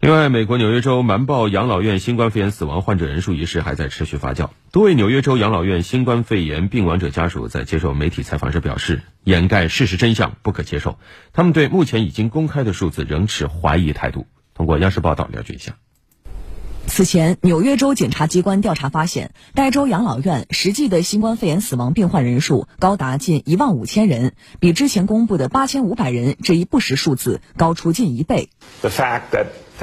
另外，美国纽约州瞒报养老院新冠肺炎死亡患者人数一事还在持续发酵。多位纽约州养老院新冠肺炎病亡者家属在接受媒体采访时表示，掩盖事实真相不可接受。他们对目前已经公开的数字仍持怀疑态度。通过央视报道了解一下。此前，纽约州检察机关调查发现，该州养老院实际的新冠肺炎死亡病患人数高达近一万五千人，比之前公布的八千五百人这一不实数字高出近一倍。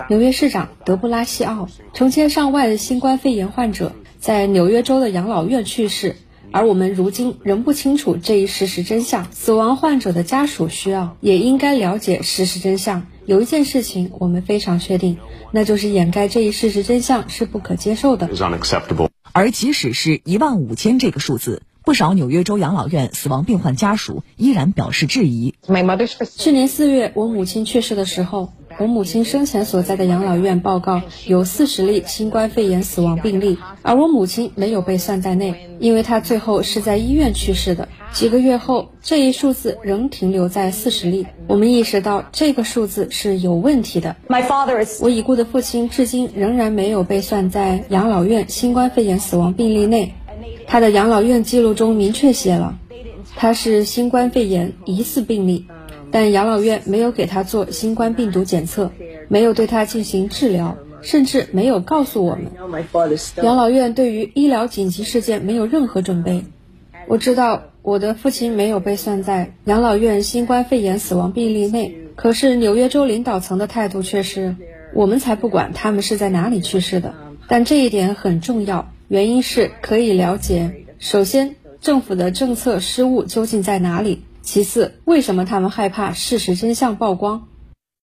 纽约市长德布拉西奥，成千上万的新冠肺炎患者在纽约州的养老院去世，而我们如今仍不清楚这一事实真相。死亡患者的家属需要也应该了解事实真相。有一件事情我们非常确定，那就是掩盖这一事实真相是不可接受的。而即使是一万五千这个数字，不少纽约州养老院死亡病患家属依然表示质疑。去年四月，我母亲去世的时候。我母亲生前所在的养老院报告有四十例新冠肺炎死亡病例，而我母亲没有被算在内，因为她最后是在医院去世的。几个月后，这一数字仍停留在四十例。我们意识到这个数字是有问题的。My father，我已故的父亲至今仍然没有被算在养老院新冠肺炎死亡病例内，他的养老院记录中明确写了，他是新冠肺炎疑似病例。但养老院没有给他做新冠病毒检测，没有对他进行治疗，甚至没有告诉我们。养老院对于医疗紧急事件没有任何准备。我知道我的父亲没有被算在养老院新冠肺炎死亡病例内，可是纽约州领导层的态度却是，我们才不管他们是在哪里去世的。但这一点很重要，原因是可以了解。首先，政府的政策失误究竟在哪里？其次，为什么他们害怕事实真相曝光？